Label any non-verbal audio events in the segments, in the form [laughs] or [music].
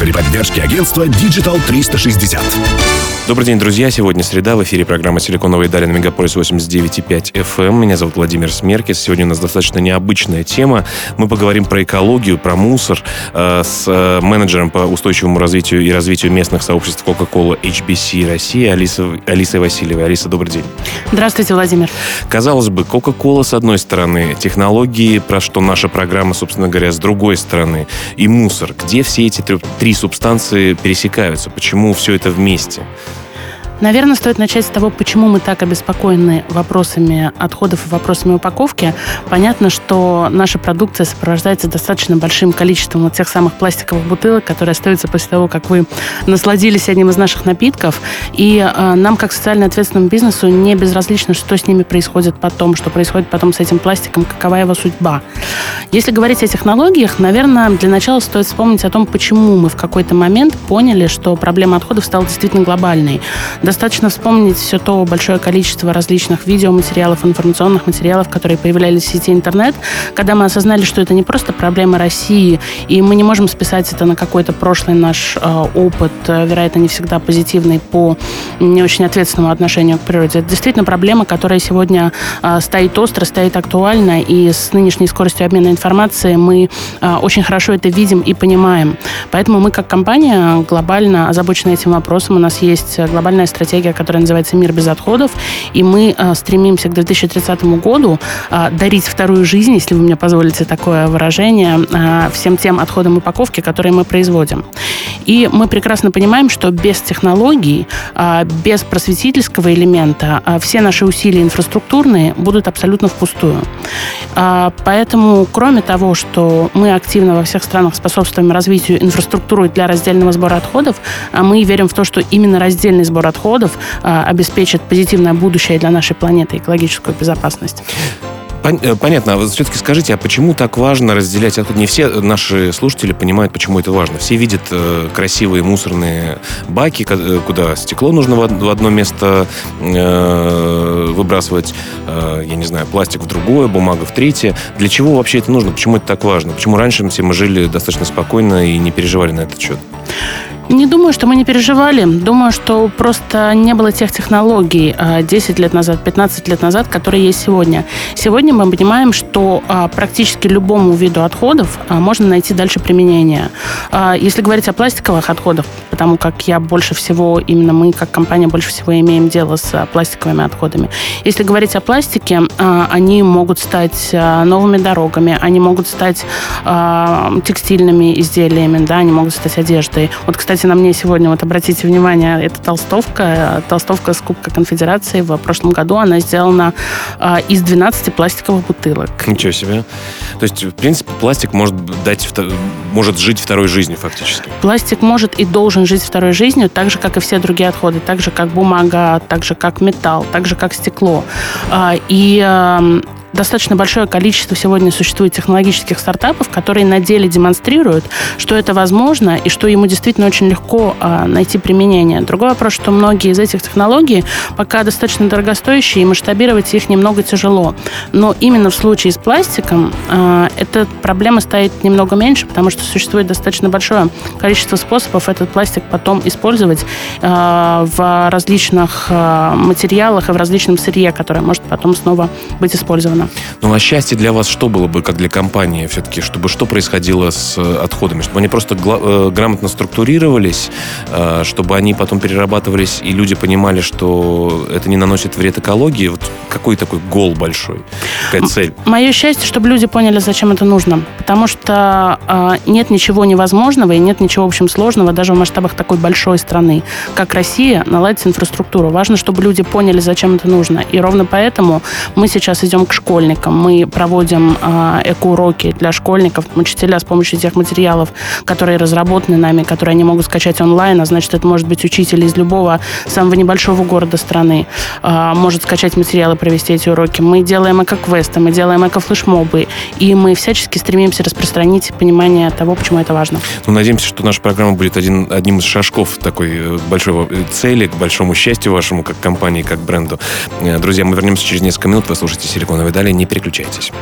При поддержке агентства Digital 360. Добрый день, друзья. Сегодня среда. В эфире программа «Силиконовые дали» на Мегаполис 89.5 FM. Меня зовут Владимир Смеркис. Сегодня у нас достаточно необычная тема. Мы поговорим про экологию, про мусор э, с э, менеджером по устойчивому развитию и развитию местных сообществ Coca-Cola HBC России Алиса, Алисой Васильевой. Алиса, добрый день. Здравствуйте, Владимир. Казалось бы, Coca-Cola с одной стороны, технологии, про что наша программа, собственно говоря, с другой стороны, и мусор. Где все эти три субстанции пересекаются? Почему все это вместе? Наверное, стоит начать с того, почему мы так обеспокоены вопросами отходов и вопросами упаковки. Понятно, что наша продукция сопровождается достаточно большим количеством вот тех самых пластиковых бутылок, которые остаются после того, как вы насладились одним из наших напитков. И э, нам, как социально ответственному бизнесу, не безразлично, что с ними происходит потом, что происходит потом с этим пластиком, какова его судьба. Если говорить о технологиях, наверное, для начала стоит вспомнить о том, почему мы в какой-то момент поняли, что проблема отходов стала действительно глобальной Достаточно вспомнить все то большое количество различных видеоматериалов, информационных материалов, которые появлялись в сети интернет, когда мы осознали, что это не просто проблема России, и мы не можем списать это на какой-то прошлый наш э, опыт, э, вероятно, не всегда позитивный по не очень ответственному отношению к природе. Это действительно проблема, которая сегодня э, стоит остро, стоит актуально, и с нынешней скоростью обмена информацией мы очень хорошо это видим и понимаем. Поэтому мы как компания глобально озабочены этим вопросом. У нас есть глобальная стратегия которая называется «Мир без отходов», и мы э, стремимся к 2030 году э, дарить вторую жизнь, если вы мне позволите такое выражение, э, всем тем отходам упаковки, которые мы производим. И мы прекрасно понимаем, что без технологий, э, без просветительского элемента э, все наши усилия инфраструктурные будут абсолютно впустую. Э, поэтому, кроме того, что мы активно во всех странах способствуем развитию инфраструктуры для раздельного сбора отходов, э, мы верим в то, что именно раздельный сбор отходов отходов а, обеспечит позитивное будущее для нашей планеты, экологическую безопасность. Э, понятно. А все-таки скажите, а почему так важно разделять отходы? Не все наши слушатели понимают, почему это важно. Все видят э, красивые мусорные баки, э, куда стекло нужно в одно место выбрасывать, я не знаю, пластик в другое, бумага в третье. Для чего вообще это нужно? Почему это так важно? Почему раньше все мы жили достаточно спокойно и не переживали на этот счет? Не думаю, что мы не переживали. Думаю, что просто не было тех технологий 10 а, лет назад, 15 лет назад, которые есть сегодня. Сегодня мы понимаем, что а, практически любому виду отходов а, можно найти дальше применение. Если говорить о пластиковых отходах, потому как я больше всего, именно мы как компания больше всего имеем дело с пластиковыми отходами. Если говорить о пластике, они могут стать новыми дорогами, они могут стать текстильными изделиями, да, они могут стать одеждой. Вот, кстати, кстати, на мне сегодня, вот обратите внимание, это толстовка, толстовка с Кубка Конфедерации в прошлом году. Она сделана э, из 12 пластиковых бутылок. Ничего себе. То есть, в принципе, пластик может дать, может жить второй жизнью фактически. Пластик может и должен жить второй жизнью, так же, как и все другие отходы, так же, как бумага, так же, как металл, так же, как стекло. А, и достаточно большое количество сегодня существует технологических стартапов, которые на деле демонстрируют, что это возможно и что ему действительно очень легко э, найти применение. Другой вопрос, что многие из этих технологий пока достаточно дорогостоящие, и масштабировать их немного тяжело. Но именно в случае с пластиком э, эта проблема стоит немного меньше, потому что существует достаточно большое количество способов этот пластик потом использовать э, в различных материалах и в различном сырье, которое может потом снова быть использовано безусловно. Ну, а счастье для вас что было бы, как для компании все-таки? Чтобы что происходило с э, отходами? Чтобы они просто э, грамотно структурировались, э, чтобы они потом перерабатывались, и люди понимали, что это не наносит вред экологии? Вот какой такой гол большой? Какая цель? Мое счастье, чтобы люди поняли, зачем это нужно. Потому что нет ничего невозможного и нет ничего, в общем, сложного даже в масштабах такой большой страны, как Россия, наладить инфраструктуру. Важно, чтобы люди поняли, зачем это нужно. И ровно поэтому мы сейчас идем к школе школьникам. Мы проводим э, эко-уроки для школьников. Учителя с помощью тех материалов, которые разработаны нами, которые они могут скачать онлайн, а значит, это может быть учитель из любого самого небольшого города страны, э, может скачать материалы, провести эти уроки. Мы делаем эко-квесты, мы делаем эко-флешмобы, и мы всячески стремимся распространить понимание того, почему это важно. Ну, надеемся, что наша программа будет один, одним из шажков такой э, большой цели, к большому счастью вашему, как компании, как бренду. Э, друзья, мы вернемся через несколько минут. Вы слушаете «Силиконовые дали». Не переключайтесь.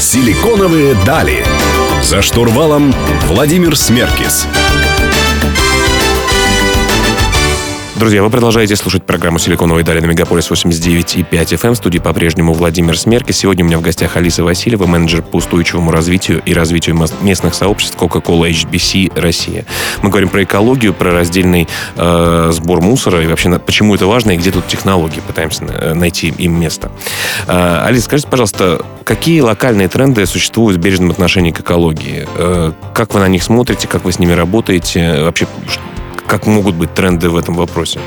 «Силиконовые дали». За штурвалом Владимир Смеркис. Друзья, вы продолжаете слушать программу «Силиконовые дали» на Мегаполис 89,5 FM. Эм. В студии по-прежнему Владимир Смерки. Сегодня у меня в гостях Алиса Васильева, менеджер по устойчивому развитию и развитию местных сообществ Coca-Cola HBC Россия. Мы говорим про экологию, про раздельный э, сбор мусора и вообще почему это важно и где тут технологии. Пытаемся э, найти им место. Э, Алиса, скажите, пожалуйста, какие локальные тренды существуют в бережном отношении к экологии? Э, как вы на них смотрите, как вы с ними работаете? Вообще, как могут быть тренды в этом вопросе?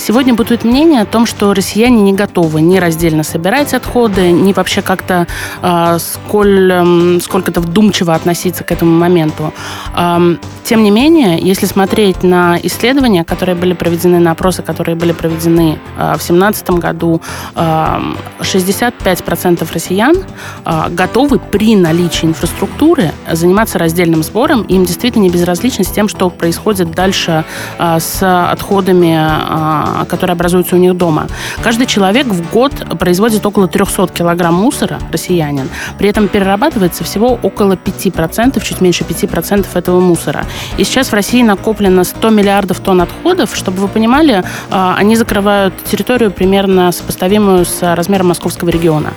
Сегодня бытует мнение о том, что россияне не готовы ни раздельно собирать отходы, ни вообще как-то э, сколь, э, сколько-то вдумчиво относиться к этому моменту. Э, тем не менее, если смотреть на исследования, которые были проведены, на опросы, которые были проведены э, в 2017 году, э, 65% россиян э, готовы при наличии инфраструктуры заниматься раздельным сбором. Им действительно не безразлично с тем, что происходит дальше э, с отходами э, которые образуются у них дома. Каждый человек в год производит около 300 килограмм мусора, россиянин. При этом перерабатывается всего около 5%, чуть меньше 5% этого мусора. И сейчас в России накоплено 100 миллиардов тонн отходов. Чтобы вы понимали, а, они закрывают территорию примерно сопоставимую с размером московского региона.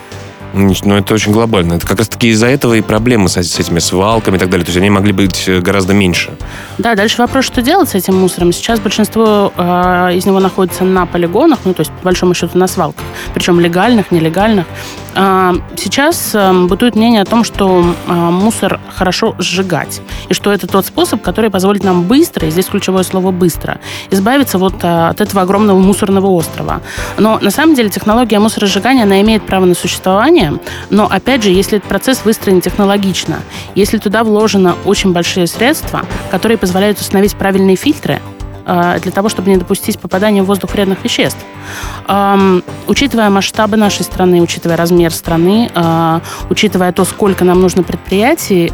Ну, это очень глобально. Это как раз-таки из-за этого и проблемы с, с этими свалками и так далее. То есть они могли быть э, гораздо меньше. Да, дальше вопрос, что делать с этим мусором. Сейчас большинство э, из него находится на полигонах, ну, то есть, по большому счету, на свалках. Причем легальных, нелегальных. Э, сейчас э, бытует мнение о том, что э, мусор хорошо сжигать. И что это тот способ, который позволит нам быстро, и здесь ключевое слово «быстро», избавиться вот э, от этого огромного мусорного острова. Но на самом деле технология мусоросжигания, она имеет право на существование, но, опять же, если этот процесс выстроен технологично, если туда вложено очень большие средства, которые позволяют установить правильные фильтры, для того, чтобы не допустить попадания в воздух вредных веществ. Учитывая масштабы нашей страны, учитывая размер страны, э, учитывая то, сколько нам нужно предприятий,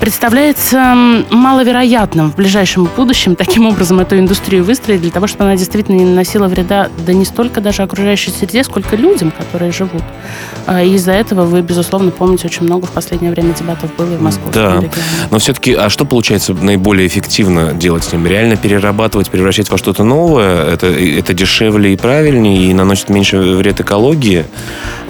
представляется маловероятным в ближайшем будущем таким образом эту индустрию выстроить для того, чтобы она действительно не наносила вреда да не столько даже окружающей среде, сколько людям, которые живут. А, и из-за этого вы, безусловно, помните, очень много в последнее время дебатов было и в Москве. Да, регионе. но все-таки, а что получается наиболее эффективно делать с ним? Реально перерабатывать, превращать во что-то новое? Это, это дешевле и правильнее, и наносит меньше вред экологии?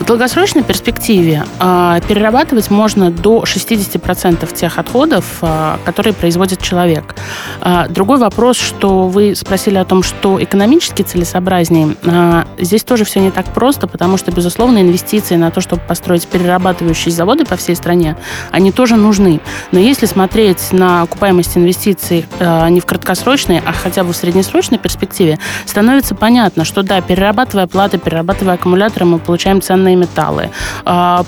В долгосрочной перспективе э, перерабатывать можно до 60% тех отходов, а, которые производит человек. А, другой вопрос, что вы спросили о том, что экономически целесообразнее. А, здесь тоже все не так просто, потому что, безусловно, инвестиции на то, чтобы построить перерабатывающие заводы по всей стране, они тоже нужны. Но если смотреть на окупаемость инвестиций не в краткосрочной, а хотя бы в среднесрочной перспективе, становится понятно, что да, перерабатывая платы, перерабатывая аккумуляторы, мы получаем ценные металлы.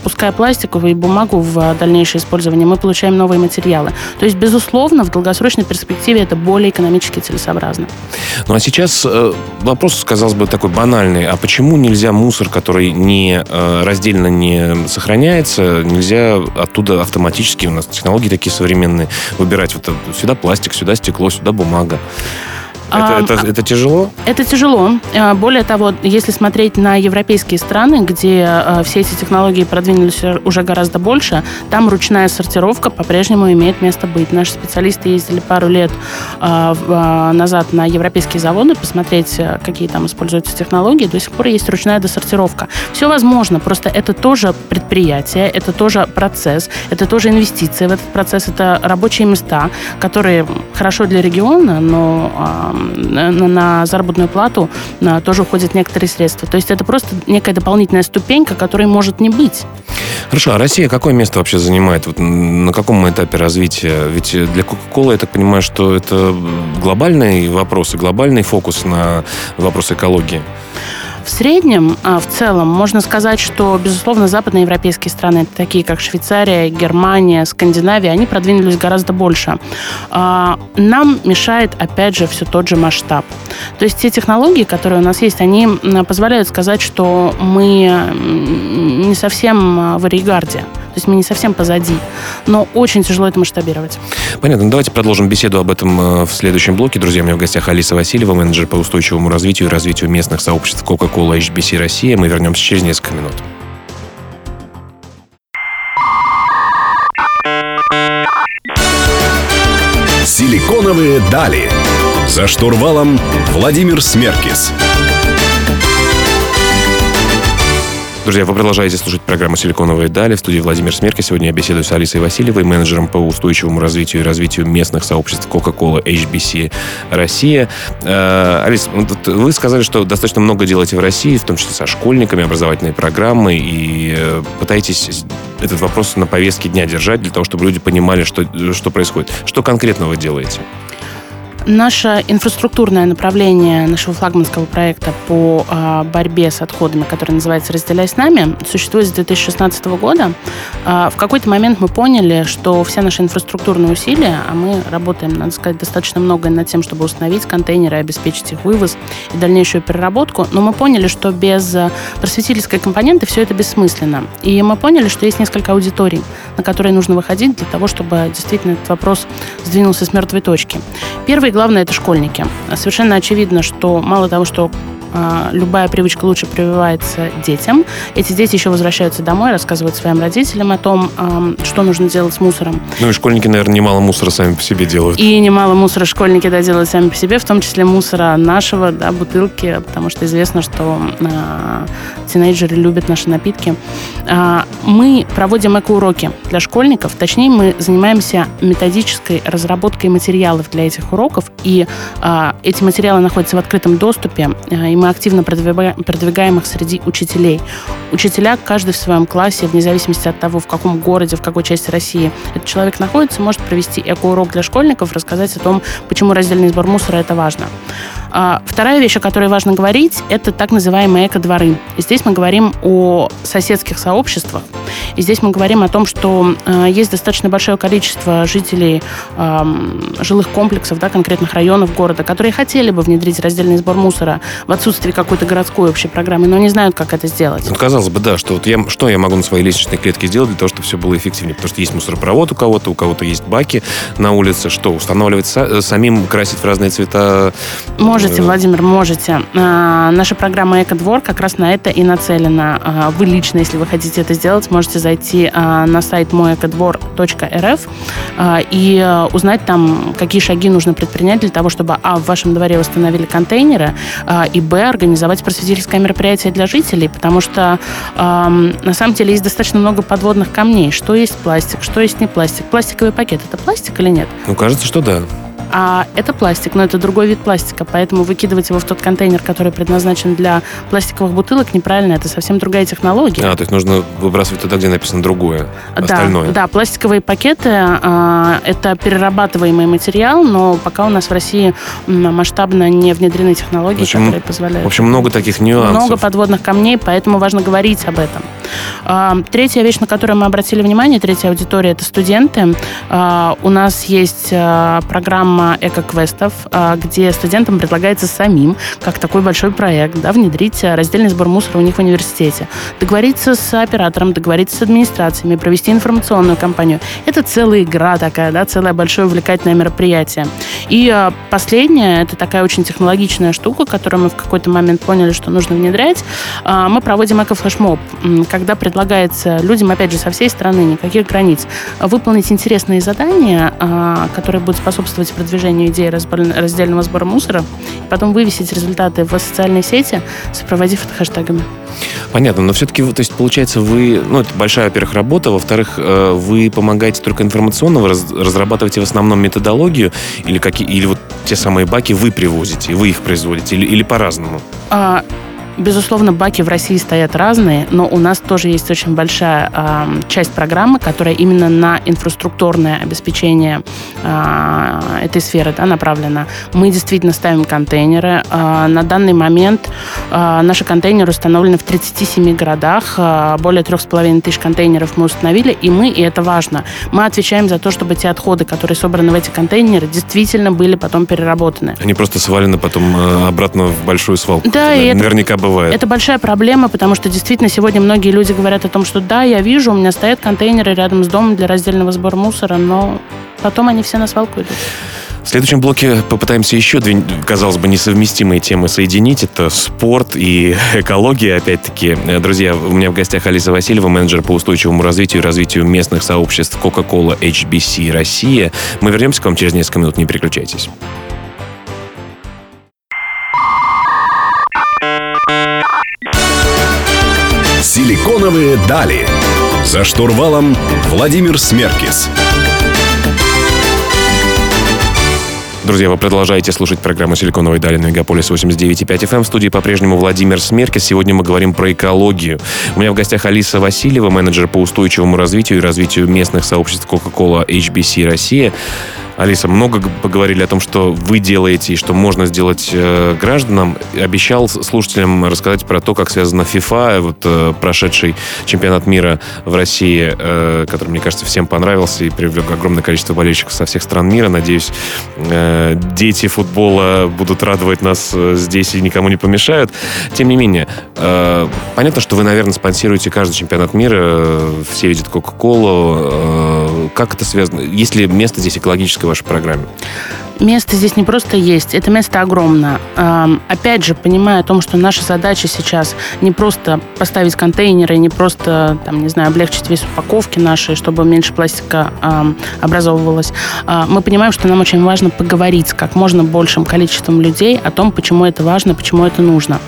Пуская пластиковую и бумагу в дальнейшее использование, мы получаем новые материалы. То есть, безусловно, в долгосрочной перспективе это более экономически целесообразно. Ну а сейчас э, вопрос, казалось бы, такой банальный. А почему нельзя мусор, который не э, раздельно не сохраняется, нельзя оттуда автоматически, у нас технологии такие современные, выбирать вот сюда пластик, сюда стекло, сюда бумага? Это, это, а, это тяжело? Это тяжело. А, более того, если смотреть на европейские страны, где а, все эти технологии продвинулись уже гораздо больше, там ручная сортировка по-прежнему имеет место быть. Наши специалисты ездили пару лет назад на европейские заводы посмотреть, какие там используются технологии. До сих пор есть ручная досортировка. Все возможно, просто это тоже предприятие, это тоже процесс, это тоже инвестиции в этот процесс, это рабочие места, которые хорошо для региона, но на, на заработную плату тоже уходят некоторые средства. То есть это просто некая дополнительная ступенька, которой может не быть. Хорошо, а Россия какое место вообще занимает? Вот на каком этапе развития? Ведь для Coca-Cola, я так понимаю, что это глобальный вопрос и глобальный фокус на вопрос экологии. В среднем, а, в целом, можно сказать, что, безусловно, западноевропейские страны, такие как Швейцария, Германия, Скандинавия, они продвинулись гораздо больше. А, нам мешает, опять же, все тот же масштаб. То есть те технологии, которые у нас есть, они позволяют сказать, что мы не совсем а, в Оригарде. То есть мы не совсем позади. Но очень тяжело это масштабировать. Понятно. Давайте продолжим беседу об этом э, в следующем блоке. Друзья, у меня в гостях Алиса Васильева, менеджер по устойчивому развитию и развитию местных сообществ Coca-Cola HBC Россия. Мы вернемся через несколько минут. Силиконовые дали. За штурвалом Владимир Смеркис. Друзья, вы продолжаете слушать программу «Силиконовые дали». В студии Владимир Смерки. Сегодня я беседую с Алисой Васильевой, менеджером по устойчивому развитию и развитию местных сообществ Coca-Cola HBC Россия. Э, Алис, вы сказали, что достаточно много делаете в России, в том числе со школьниками, образовательные программы, и э, пытаетесь этот вопрос на повестке дня держать для того, чтобы люди понимали, что, что происходит. Что конкретно вы делаете? Наше инфраструктурное направление нашего флагманского проекта по э, борьбе с отходами, который называется «Разделяй с нами», существует с 2016 года. Э, в какой-то момент мы поняли, что все наши инфраструктурные усилия, а мы работаем, надо сказать, достаточно много над тем, чтобы установить контейнеры, обеспечить их вывоз и дальнейшую переработку, но мы поняли, что без просветительской компоненты все это бессмысленно. И мы поняли, что есть несколько аудиторий, на которые нужно выходить для того, чтобы действительно этот вопрос сдвинулся с мертвой точки. Первый главное, это школьники. Совершенно очевидно, что мало того, что любая привычка лучше прививается детям. Эти дети еще возвращаются домой, рассказывают своим родителям о том, что нужно делать с мусором. Ну и школьники, наверное, немало мусора сами по себе делают. И немало мусора школьники да, делают сами по себе, в том числе мусора нашего, да, бутылки, потому что известно, что э, тинейджеры любят наши напитки. Э, мы проводим эко-уроки для школьников, точнее мы занимаемся методической разработкой материалов для этих уроков, и э, эти материалы находятся в открытом доступе, и мы активно продвигаем их среди учителей. Учителя, каждый в своем классе, вне зависимости от того, в каком городе, в какой части России этот человек находится, может провести эко-урок для школьников, рассказать о том, почему раздельный сбор мусора это важно. А, вторая вещь, о которой важно говорить, это так называемые эко-дворы. Здесь мы говорим о соседских сообществах. И здесь мы говорим о том, что э, есть достаточно большое количество жителей э, жилых комплексов, да, конкретных районов города, которые хотели бы внедрить раздельный сбор мусора в отсутствие какой-то городской общей программы, но не знают, как это сделать. Ну, казалось бы, да, что вот я, что я могу на своей лестничной клетке сделать для того, чтобы все было эффективнее? Потому что есть мусоропровод у кого-то, у кого-то есть баки на улице. Что, устанавливать са- самим, красить в разные цвета? Можете, э, Владимир, можете. А, наша программа «Эко-двор» как раз на это и нацелена. А, вы лично, если вы хотите это сделать, можете зайти а, на сайт моэкодвор.рф и а, узнать там, какие шаги нужно предпринять для того, чтобы, а, в вашем дворе установили контейнеры, и, б, организовать просветительское мероприятие для жителей, потому что на самом деле есть достаточно много подводных камней. Что есть пластик, что есть не пластик. Пластиковый пакет – это пластик или нет? Ну, кажется, что да. А это пластик, но это другой вид пластика, поэтому выкидывать его в тот контейнер, который предназначен для пластиковых бутылок, неправильно, это совсем другая технология. А, то есть нужно выбрасывать туда, где написано другое, да, остальное. Да, пластиковые пакеты а, это перерабатываемый материал, но пока у нас в России масштабно не внедрены технологии, в общем, которые позволяют. В общем, много таких нюансов. Много подводных камней, поэтому важно говорить об этом. А, третья вещь, на которую мы обратили внимание, третья аудитория, это студенты. А, у нас есть программа программа эко-квестов, а, где студентам предлагается самим, как такой большой проект, да, внедрить раздельный сбор мусора у них в университете, договориться с оператором, договориться с администрациями, провести информационную кампанию. Это целая игра такая, да, целое большое увлекательное мероприятие. И а, последнее, это такая очень технологичная штука, которую мы в какой-то момент поняли, что нужно внедрять. А, мы проводим эко-флешмоб, когда предлагается людям, опять же, со всей страны, никаких границ, выполнить интересные задания, которые будут способствовать продвижению продвижению идеи раздельного сбора мусора, и потом вывесить результаты в социальной сети, сопроводив это хэштегами. Понятно, но все-таки, то есть, получается, вы, ну, это большая, во-первых, работа, во-вторых, э, вы помогаете только информационно, разрабатываете в основном методологию, или, какие, или вот те самые баки вы привозите, вы их производите, или, или по-разному? А, безусловно, баки в России стоят разные, но у нас тоже есть очень большая э, часть программы, которая именно на инфраструктурное обеспечение э, этой сферы да, направлена. Мы действительно ставим контейнеры. Э, на данный момент э, наши контейнеры установлены в 37 городах. Э, более 3,5 тысяч контейнеров мы установили, и мы, и это важно, мы отвечаем за то, чтобы те отходы, которые собраны в эти контейнеры, действительно были потом переработаны. Они просто свалены потом э, обратно в большую свалку. Да, и Наверняка это, бывает. Это большая проблема, потому что действительно сегодня многие люди говорят о том, что да, я вижу, у меня стоят контейнеры рядом с домом для раздельного сбора мусора, но потом они все на свалку идут. В следующем блоке попытаемся еще две, казалось бы, несовместимые темы соединить. Это спорт и экология, опять-таки. Друзья, у меня в гостях Алиса Васильева, менеджер по устойчивому развитию и развитию местных сообществ Coca-Cola HBC Россия. Мы вернемся к вам через несколько минут, не переключайтесь. Силиконовые дали. За штурвалом Владимир Смеркис. Друзья, вы продолжаете слушать программу «Силиконовые дали» на Мегаполис 89.5 FM. В студии по-прежнему Владимир Смеркис. Сегодня мы говорим про экологию. У меня в гостях Алиса Васильева, менеджер по устойчивому развитию и развитию местных сообществ Coca-Cola HBC Россия. Алиса, много поговорили о том, что вы делаете и что можно сделать э, гражданам. Обещал слушателям рассказать про то, как связана FIFA, вот э, прошедший чемпионат мира в России, э, который, мне кажется, всем понравился и привлек огромное количество болельщиков со всех стран мира. Надеюсь, э, дети футбола будут радовать нас э, здесь и никому не помешают. Тем не менее, э, понятно, что вы, наверное, спонсируете каждый чемпионат мира, э, все видят Кока-Колу. Э, как это связано? Есть ли место здесь экологическое в вашей программе? Место здесь не просто есть, это место огромно. Эм, Опять же, понимая о том, что наша задача сейчас не просто поставить контейнеры, не просто, там, не знаю, облегчить весь упаковки наши, чтобы меньше пластика образовывалось. А, Мы понимаем, что нам очень важно поговорить с как можно большим количеством людей о том, почему это важно, почему это нужно.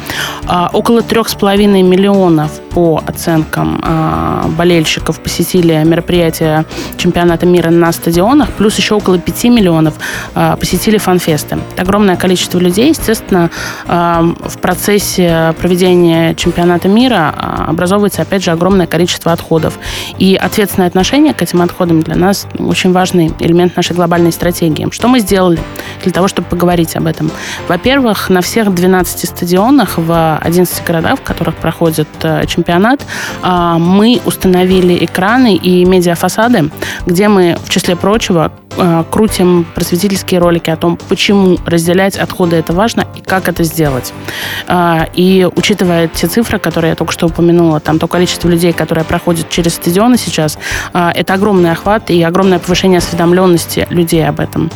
А, Около трех с половиной миллионов по оценкам а, болельщиков посетили мероприятия чемпионата мира на стадионах, плюс еще около 5 миллионов посетили фанфесты. Огромное количество людей, естественно, а, в процессе проведения чемпионата мира а, образовывается, опять же, огромное количество отходов. И ответственное отношение к этим отходам для нас очень важный элемент нашей глобальной стратегии. Что мы сделали для того, чтобы поговорить об этом? Во-первых, на всех 12 стадионах в 11 городах, в которых проходит э, чемпионат, а, мы установили экраны и медиафасады, где мы, в числе прочего, крутим просветительские ролики о том, почему разделять отходы это важно и как это сделать. А, И учитывая те цифры, которые я только что упомянула, там то количество людей, которые проходят через стадионы сейчас, а, это огромный охват и огромное повышение осведомленности людей об этом.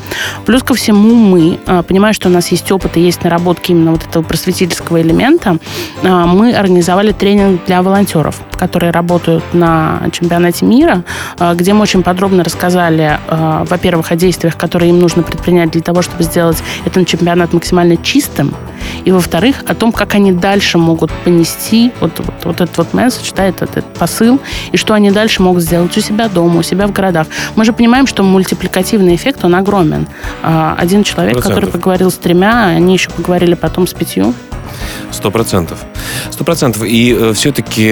Плюс ко всему мы, а, понимая, что у нас есть опыт и есть наработки именно вот этого просветительского элемента, мы организовали тренинг для волонтеров, которые работают на чемпионате мира, где мы очень подробно рассказали, а, во-первых, о действиях, которые им нужно предпринять для того, чтобы сделать этот чемпионат максимально чистым, и, во-вторых, о том, как они дальше могут понести вот, вот, вот этот вот месседж, да, этот, этот посыл, и что они дальше могут сделать у себя дома, у себя в городах. Мы же понимаем, что мультипликативный эффект, он огромен. А, Один человек, который Процентов. поговорил с тремя, они еще поговорили потом с пятью. Сто процентов. Сто процентов. И все-таки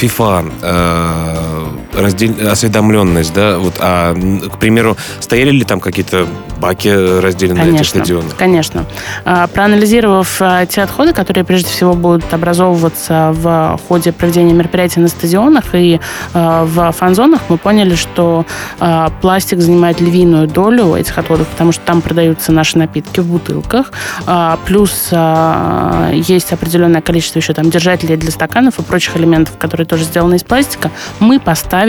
FIFA, э, раздель- осведомленность, да, вот, а, к примеру, стояли ли там какие-то баки разделены на этих Конечно, стадионах? конечно. А, Проанализировав а, те отходы, которые прежде всего будут образовываться в ходе проведения мероприятий на стадионах и а, в фан-зонах, мы поняли, что пластик занимает львиную долю этих отходов, потому что там продаются наши напитки в бутылках, плюс есть определенное количество еще там держателей для стаканов и прочих элементов, которые тоже сделаны из пластика. Мы поставили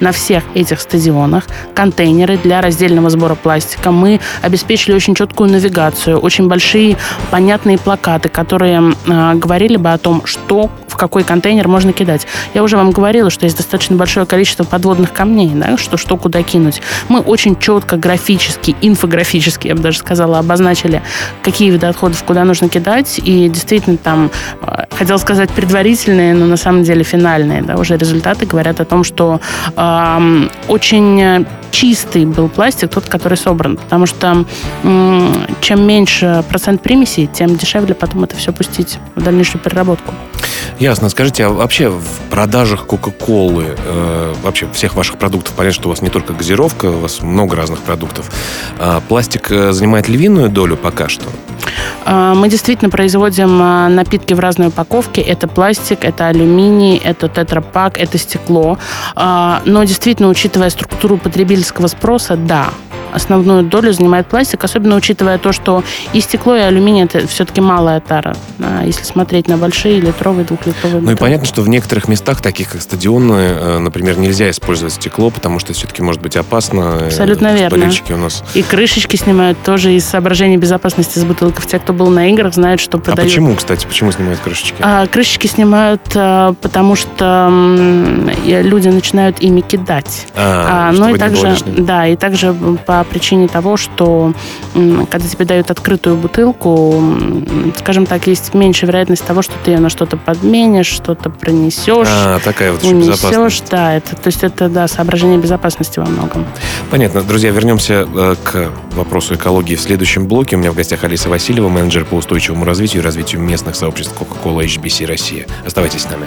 на всех этих стадионах контейнеры для раздельного сбора пластика. Мы обеспечили очень четкую навигацию, очень большие понятные плакаты, которые э, говорили бы о том, что в какой контейнер можно кидать. Я уже вам говорила, что есть достаточно большое количество подводных камней, да, что, что куда кинуть. Мы очень четко, графически, инфографически, я бы даже сказала, обозначили, какие виды отходов куда нужно кидать. И действительно там, э, хотел сказать предварительные, но на самом деле финальные, да, уже результаты говорят о том, что э, очень чистый был пластик, тот, который собран, потому что э, чем меньше процент примесей, тем дешевле потом это все пустить в дальнейшую переработку. Ясно. Скажите, а вообще в продажах Кока-Колы, э, вообще всех ваших продуктов, понятно, что у вас не только газировка, у вас много разных продуктов, э, пластик э, занимает львиную долю пока что? А, мы действительно производим а, напитки в разной упаковке. Это пластик, это алюминий, это тетрапак, это стекло. А, но действительно, учитывая структуру потребительского спроса, да, основную долю занимает пластик, особенно учитывая то, что и стекло, и алюминий это все-таки малая тара, если смотреть на большие литровые, двухлитровые. Ну и понятно, что в некоторых местах, таких как стадионы, э, например, нельзя использовать стекло, потому что все-таки может быть опасно. Абсолютно верно. Болельщики у нас. И крышечки снимают тоже из соображений безопасности с бутылков. Те, кто был на играх, знают, что продают. А почему, кстати, почему снимают крышечки? А, крышечки снимают, а, потому что люди начинают ими кидать. А, а, ну и также, да, и также по причине того, что когда тебе дают открытую бутылку, скажем так, есть меньше вероятность того, что ты ее на что-то подменишь, что-то пронесешь. А, такая вот унесешь, безопасность. Да, это, то есть это, да, соображение безопасности во многом. Понятно. Друзья, вернемся э, к вопросу экологии в следующем блоке. У меня в гостях Алиса Васильева, менеджер по устойчивому развитию и развитию местных сообществ Coca-Cola HBC Россия. Оставайтесь с нами.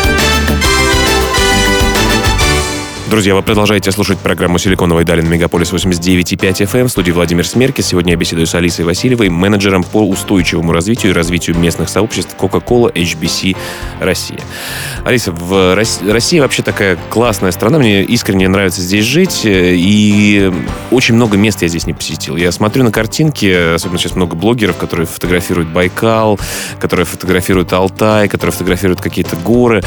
Друзья, вы продолжаете слушать программу «Силиконовой дали» на Мегаполис 89.5 FM. Эм. В студии Владимир Смерки. Сегодня я беседую с Алисой Васильевой, менеджером по устойчивому развитию и развитию местных сообществ Coca-Cola HBC Россия. Алиса, в России вообще такая классная страна. Мне искренне нравится здесь жить. И очень много мест я здесь не посетил. Я смотрю на картинки, особенно сейчас много блогеров, которые фотографируют Байкал, которые фотографируют Алтай, которые фотографируют какие-то горы.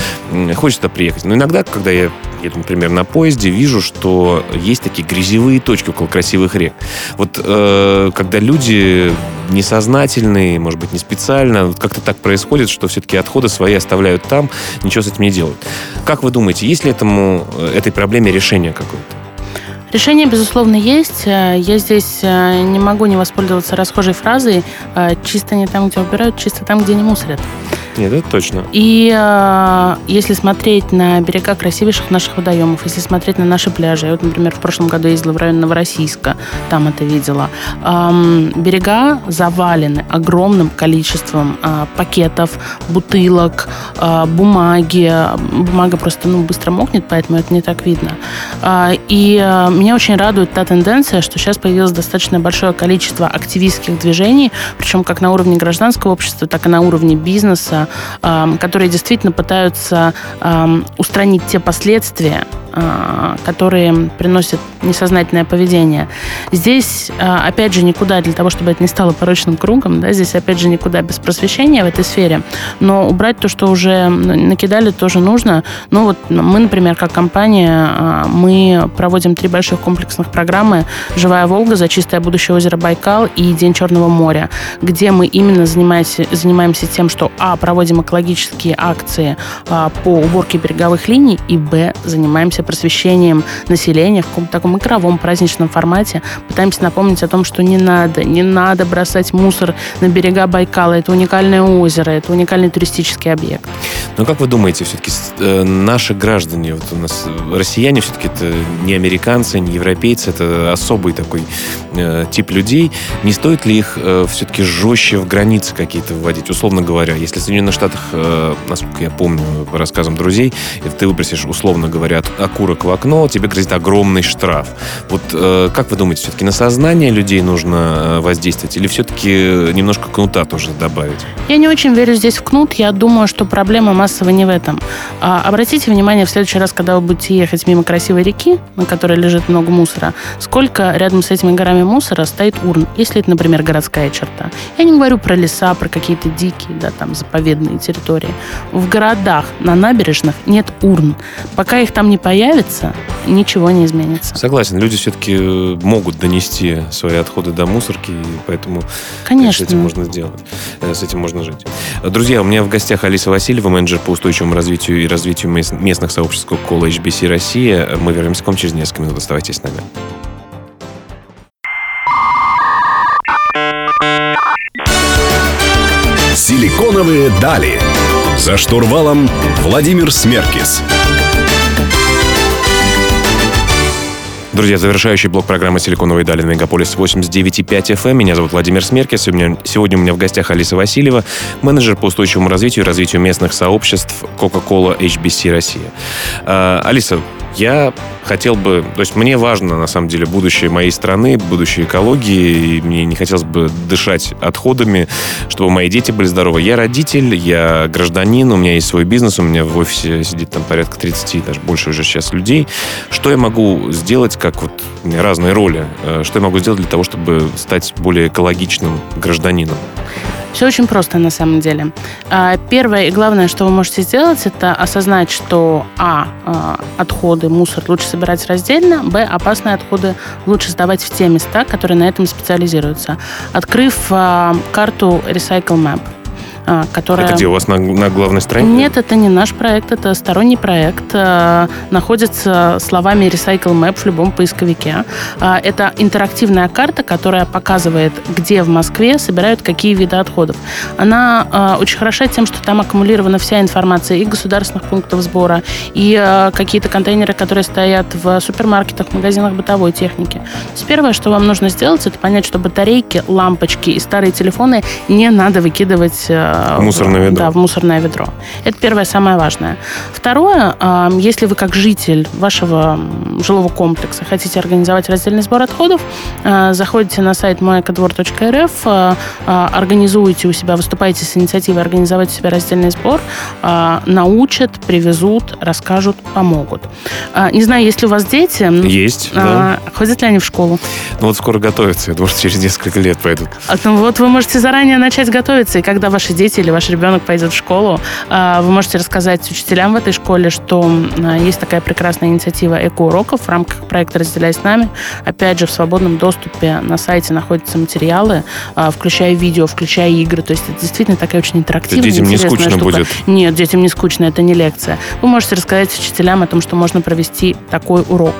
Хочется приехать. Но иногда, когда я еду, например, на поезде, вижу, что есть такие грязевые точки около красивых рек. Вот э, когда люди несознательные, может быть, не специально, вот как-то так происходит, что все-таки отходы свои оставляют там, ничего с этим не делают. Как вы думаете, есть ли этому, э, этой проблеме решение какое-то? Решение, безусловно, есть. Э, я здесь э, не могу не воспользоваться расхожей фразой «чисто не там, где убирают, чисто там, где не мусорят». Нет, это точно. И э, если смотреть на берега красивейших наших водоемов, если смотреть на наши пляжи, я вот, например, в прошлом году ездила в район Новороссийска, там это видела, э, берега завалены огромным количеством э, пакетов, бутылок, э, бумаги. Бумага просто ну, быстро мокнет, поэтому это не так видно. Э, и э, меня очень радует та тенденция, что сейчас появилось достаточно большое количество активистских движений, причем как на уровне гражданского общества, так и на уровне бизнеса, которые действительно пытаются устранить те последствия, которые приносят несознательное поведение. Здесь, а, опять же, никуда для того, чтобы это не стало порочным кругом, да, здесь, опять же, никуда без просвещения в этой сфере, но убрать то, что уже накидали, тоже нужно. Ну вот мы, например, как компания, а, мы проводим три больших комплексных программы «Живая Волга» за чистое будущее озера Байкал и День Черного моря, где мы именно занимаемся, занимаемся тем, что, а, проводим экологические акции по уборке береговых линий, и, б, занимаемся просвещением населения в каком-то таком игровом праздничном формате. Пытаемся напомнить о том, что не надо, не надо бросать мусор на берега Байкала. Это уникальное озеро, это уникальный туристический объект. Ну, как вы думаете, все-таки э, наши граждане, вот у нас россияне все-таки это не американцы, не европейцы, это особый такой э, тип людей. Не стоит ли их э, все-таки жестче в границы какие-то вводить? Условно говоря, если в Соединенных Штатах, э, насколько я помню по рассказам друзей, ты выбросишь, условно говоря, окурок в окно, тебе грозит огромный штраф. Вот э, как вы думаете, все-таки на сознание людей нужно э, воздействовать или все-таки немножко кнута тоже добавить? Я не очень верю здесь в кнут. Я думаю, что проблема массово не в этом. А, обратите внимание в следующий раз, когда вы будете ехать мимо красивой реки, на которой лежит много мусора, сколько рядом с этими горами мусора стоит урн, если это, например, городская черта. Я не говорю про леса, про какие-то дикие, да, там, заповедные территории. В городах, на набережных нет урн. Пока их там не появится, появится, ничего не изменится. Согласен, люди все-таки э, могут донести свои отходы до мусорки, и поэтому Конечно. с этим можно сделать, э, с этим можно жить. Друзья, у меня в гостях Алиса Васильева, менеджер по устойчивому развитию и развитию местных сообществ Coca-Cola HBC Россия. Мы вернемся к вам через несколько минут. Оставайтесь с нами. Силиконовые дали. За штурвалом Владимир Смеркис. Друзья, завершающий блок программы «Силиконовые дали» на Мегаполис 89.5 FM. Меня зовут Владимир. Сегодня, сегодня у меня в гостях Алиса Васильева, менеджер по устойчивому развитию и развитию местных сообществ Coca-Cola HBC Россия. А, Алиса, я хотел бы... То есть мне важно, на самом деле, будущее моей страны, будущее экологии, и мне не хотелось бы дышать отходами, чтобы мои дети были здоровы. Я родитель, я гражданин, у меня есть свой бизнес, у меня в офисе сидит там порядка 30, даже больше уже сейчас людей. Что я могу сделать, как вот разные роли, э, что я могу сделать для того, чтобы стать более экологичным гражданином? Все очень просто на самом деле. А, первое и главное, что вы можете сделать, это осознать, что а, а отходы, мусор лучше собирать раздельно, б, опасные отходы лучше сдавать в те места, которые на этом специализируются. Открыв а, карту Recycle Map, которая... Это где у вас на, на главной странице? Нет, это не наш проект, это сторонний проект. А, находится словами Recycle Map в любом поисковике. А, это интерактивная карта, которая показывает, где в Москве собирают какие виды отходов. Она очень хороша тем, что там аккумулирована вся информация и государственных пунктов сбора, и какие-то контейнеры, которые стоят в супермаркетах, магазинах бытовой техники. То есть первое, что вам нужно сделать, это понять, что батарейки, лампочки и старые телефоны не надо выкидывать в мусорное ведро. Да, в мусорное ведро. Это первое, самое важное. Второе, если вы как житель вашего жилого комплекса хотите организовать раздельный сбор отходов, а, заходите на сайт а, а, организуете у себя, выступаете с инициативой организовать у себя раздельный сбор, научат, привезут, расскажут, помогут. Не знаю, есть ли у вас дети? Есть, да. Ходят ли они в школу? Ну вот скоро готовятся, я думаю, что [laughs] через несколько лет пойдут. Ну вот вы можете заранее начать готовиться, и когда ваши дети дети или ваш ребенок пойдет в школу, а, вы можете рассказать учителям в этой школе, что а, есть такая прекрасная инициатива эко-уроков в рамках проекта «Разделяй с нами». Опять же, в свободном доступе на сайте находятся материалы, а, включая видео, включая игры. То есть это действительно такая очень интерактивная, Детям не скучно штука. будет? Нет, детям не скучно, это не лекция. Вы можете рассказать учителям о том, что можно провести такой урок.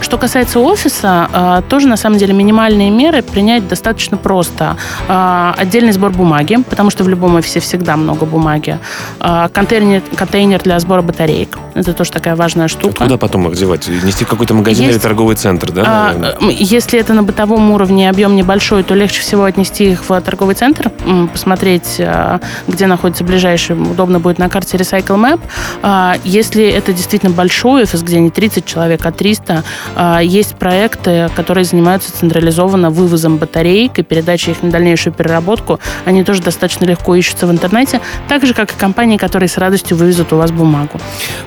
Что касается офиса, тоже на самом деле минимальные меры принять достаточно просто. Отдельный сбор бумаги, потому что в любом офисе всегда много бумаги. А, контейнер, контейнер для сбора батареек. Это тоже такая важная штука. Куда потом их девать? Нести в какой-то магазин Есть, или торговый центр, да? А, если это на бытовом уровне объем небольшой, то легче всего отнести их в торговый центр, посмотреть, а, где находится ближайший, удобно будет на карте Recycle Map. А, если это действительно большой офис, где не 30 человек, а 300, есть проекты, которые занимаются централизованно вывозом батареек и передачей их на дальнейшую переработку. Они тоже достаточно легко легко ищутся в интернете, так же, как и компании, которые с радостью вывезут у вас бумагу.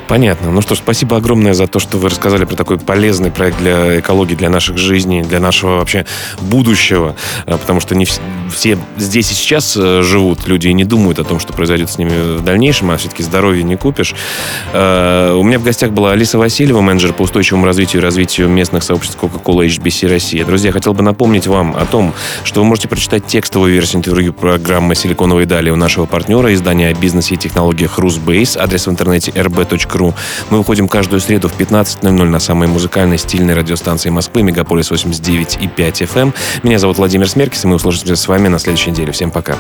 Понятно. Ну что ж, спасибо огромное за то, что вы рассказали про такой полезный проект для экологии, для наших жизней, для нашего вообще будущего, а, потому что не все здесь и сейчас э, живут люди и не думают о том, что произойдет с ними в дальнейшем, а все-таки здоровье не купишь. А, у меня в гостях была Алиса Васильева, менеджер по устойчивому развитию и развитию местных сообществ Coca-Cola HBC Россия. Друзья, хотел бы напомнить вам о том, что вы можете прочитать текстовую версию интервью программы «Силиконовые и далее у нашего партнера издания о бизнесе и технологиях Rusbase. Адрес в интернете rb.ru. Мы выходим каждую среду в 15.00 на самой музыкальной стильной радиостанции Москвы Мегаполис 89 и 5 FM. Меня зовут Владимир Смеркис, и мы услышимся с вами на следующей неделе. Всем пока.